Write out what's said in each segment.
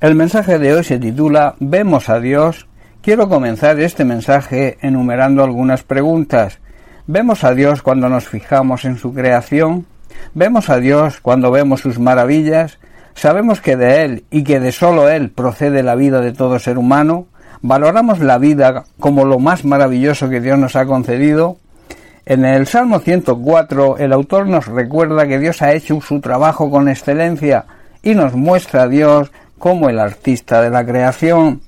El mensaje de hoy se titula Vemos a Dios. Quiero comenzar este mensaje enumerando algunas preguntas. ¿Vemos a Dios cuando nos fijamos en su creación? ¿Vemos a Dios cuando vemos sus maravillas? ¿Sabemos que de Él y que de sólo Él procede la vida de todo ser humano? ¿Valoramos la vida como lo más maravilloso que Dios nos ha concedido? En el Salmo 104 el autor nos recuerda que Dios ha hecho su trabajo con excelencia y nos muestra a Dios como el artista de la creación.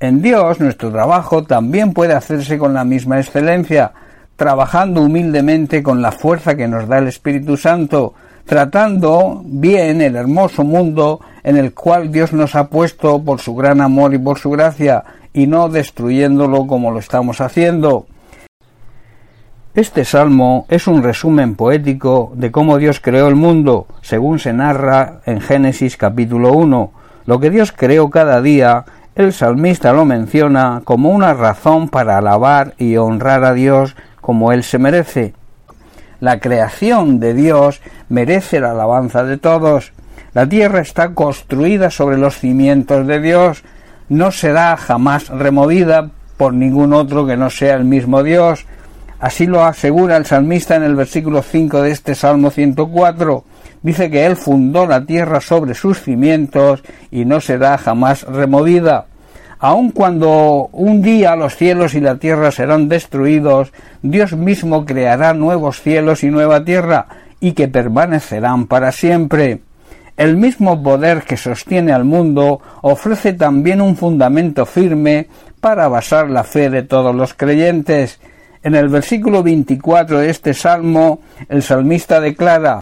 En Dios nuestro trabajo también puede hacerse con la misma excelencia, trabajando humildemente con la fuerza que nos da el Espíritu Santo, tratando bien el hermoso mundo en el cual Dios nos ha puesto por su gran amor y por su gracia, y no destruyéndolo como lo estamos haciendo. Este salmo es un resumen poético de cómo Dios creó el mundo, según se narra en Génesis capítulo 1. Lo que Dios creó cada día, el salmista lo menciona como una razón para alabar y honrar a Dios como Él se merece. La creación de Dios merece la alabanza de todos. La tierra está construida sobre los cimientos de Dios, no será jamás removida por ningún otro que no sea el mismo Dios, Así lo asegura el salmista en el versículo 5 de este Salmo 104. Dice que Él fundó la tierra sobre sus cimientos y no será jamás removida. Aun cuando un día los cielos y la tierra serán destruidos, Dios mismo creará nuevos cielos y nueva tierra, y que permanecerán para siempre. El mismo poder que sostiene al mundo ofrece también un fundamento firme para basar la fe de todos los creyentes. En el versículo 24 de este salmo, el salmista declara,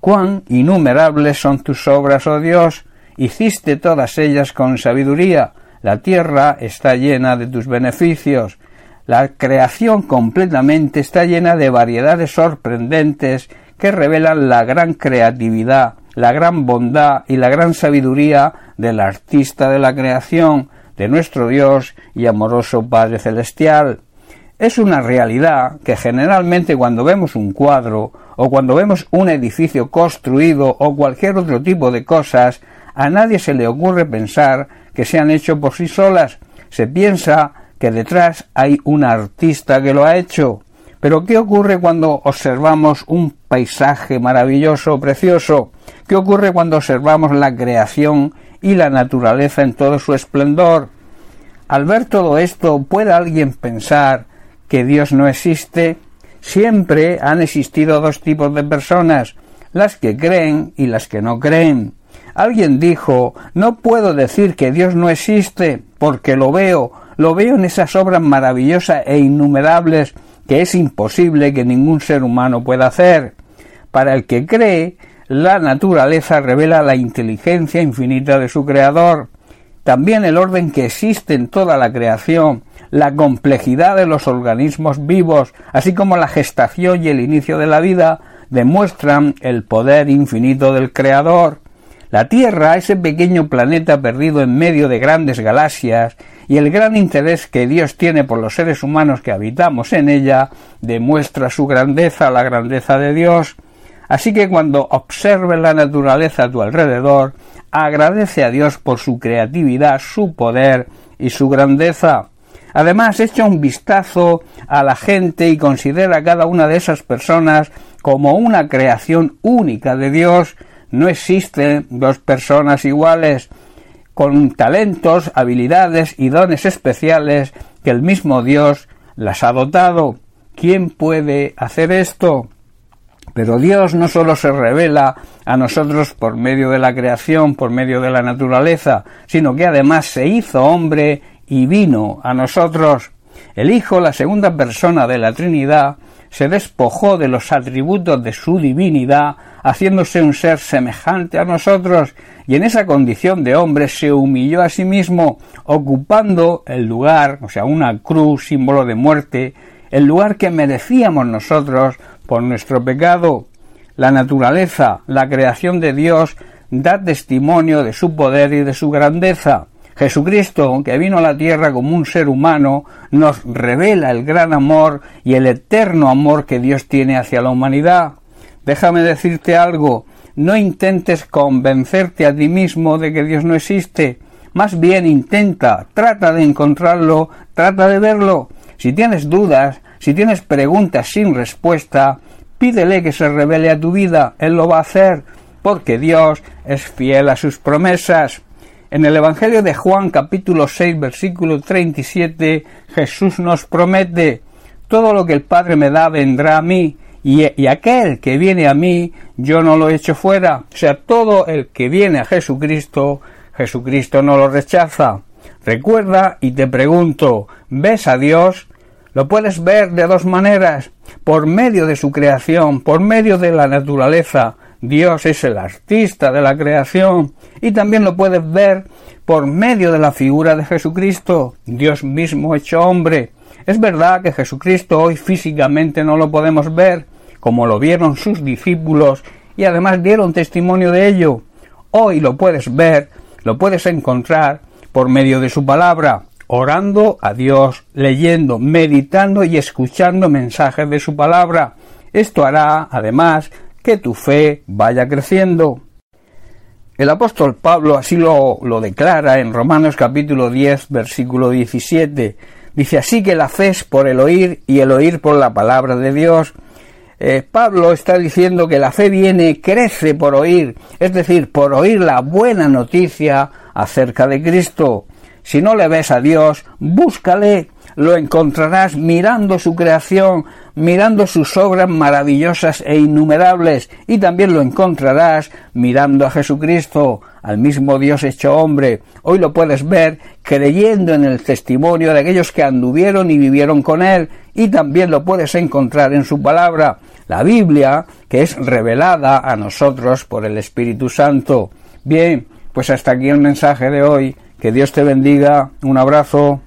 Cuán innumerables son tus obras, oh Dios, hiciste todas ellas con sabiduría, la tierra está llena de tus beneficios, la creación completamente está llena de variedades sorprendentes que revelan la gran creatividad, la gran bondad y la gran sabiduría del artista de la creación, de nuestro Dios y amoroso Padre Celestial. Es una realidad que generalmente cuando vemos un cuadro o cuando vemos un edificio construido o cualquier otro tipo de cosas, a nadie se le ocurre pensar que se han hecho por sí solas. Se piensa que detrás hay un artista que lo ha hecho. Pero ¿qué ocurre cuando observamos un paisaje maravilloso, precioso? ¿Qué ocurre cuando observamos la creación y la naturaleza en todo su esplendor? Al ver todo esto, ¿puede alguien pensar que Dios no existe, siempre han existido dos tipos de personas, las que creen y las que no creen. Alguien dijo, no puedo decir que Dios no existe, porque lo veo, lo veo en esas obras maravillosas e innumerables que es imposible que ningún ser humano pueda hacer. Para el que cree, la naturaleza revela la inteligencia infinita de su Creador, también el orden que existe en toda la creación, la complejidad de los organismos vivos, así como la gestación y el inicio de la vida, demuestran el poder infinito del Creador. La Tierra, ese pequeño planeta perdido en medio de grandes galaxias, y el gran interés que Dios tiene por los seres humanos que habitamos en ella, demuestra su grandeza, la grandeza de Dios. Así que cuando observes la naturaleza a tu alrededor, agradece a Dios por su creatividad, su poder y su grandeza. Además, echa un vistazo a la gente y considera a cada una de esas personas como una creación única de Dios. No existen dos personas iguales con talentos, habilidades y dones especiales que el mismo Dios las ha dotado. ¿Quién puede hacer esto? Pero Dios no solo se revela a nosotros por medio de la creación, por medio de la naturaleza, sino que además se hizo hombre y vino a nosotros. El Hijo, la segunda persona de la Trinidad, se despojó de los atributos de su divinidad, haciéndose un ser semejante a nosotros, y en esa condición de hombre se humilló a sí mismo, ocupando el lugar, o sea, una cruz, símbolo de muerte, el lugar que merecíamos nosotros por nuestro pecado. La naturaleza, la creación de Dios, da testimonio de su poder y de su grandeza. Jesucristo, que vino a la tierra como un ser humano, nos revela el gran amor y el eterno amor que Dios tiene hacia la humanidad. Déjame decirte algo, no intentes convencerte a ti mismo de que Dios no existe. Más bien intenta, trata de encontrarlo, trata de verlo. Si tienes dudas, si tienes preguntas sin respuesta, pídele que se revele a tu vida. Él lo va a hacer, porque Dios es fiel a sus promesas. En el Evangelio de Juan capítulo 6 versículo 37 Jesús nos promete todo lo que el Padre me da vendrá a mí y, aquel que viene a mí yo no lo echo fuera. O sea, todo el que viene a Jesucristo, Jesucristo no lo rechaza. Recuerda y te pregunto, ¿ves a Dios? Lo puedes ver de dos maneras, por medio de su creación, por medio de la naturaleza. Dios es el artista de la creación y también lo puedes ver por medio de la figura de Jesucristo, Dios mismo hecho hombre. Es verdad que Jesucristo hoy físicamente no lo podemos ver, como lo vieron sus discípulos y además dieron testimonio de ello. Hoy lo puedes ver, lo puedes encontrar por medio de su palabra, orando a Dios, leyendo, meditando y escuchando mensajes de su palabra. Esto hará, además, que tu fe vaya creciendo. El apóstol Pablo así lo, lo, declara en Romanos capítulo 10, versículo 17. Dice así que la fe es por el oír y el oír por la palabra de Dios. Eh, Pablo está diciendo que la fe viene, crece por oír, es decir, por oír la buena noticia acerca de Cristo. Si no le ves a Dios, búscale, lo encontrarás mirando su creación, mirando sus obras maravillosas e innumerables, y también lo encontrarás mirando a Jesucristo, al mismo Dios hecho hombre. Hoy lo puedes ver creyendo en el testimonio de aquellos que anduvieron y vivieron con Él, y también lo puedes encontrar en su palabra, la Biblia, que es revelada a nosotros por el Espíritu Santo. Bien, pues hasta aquí el mensaje de hoy. Que Dios te bendiga. Un abrazo.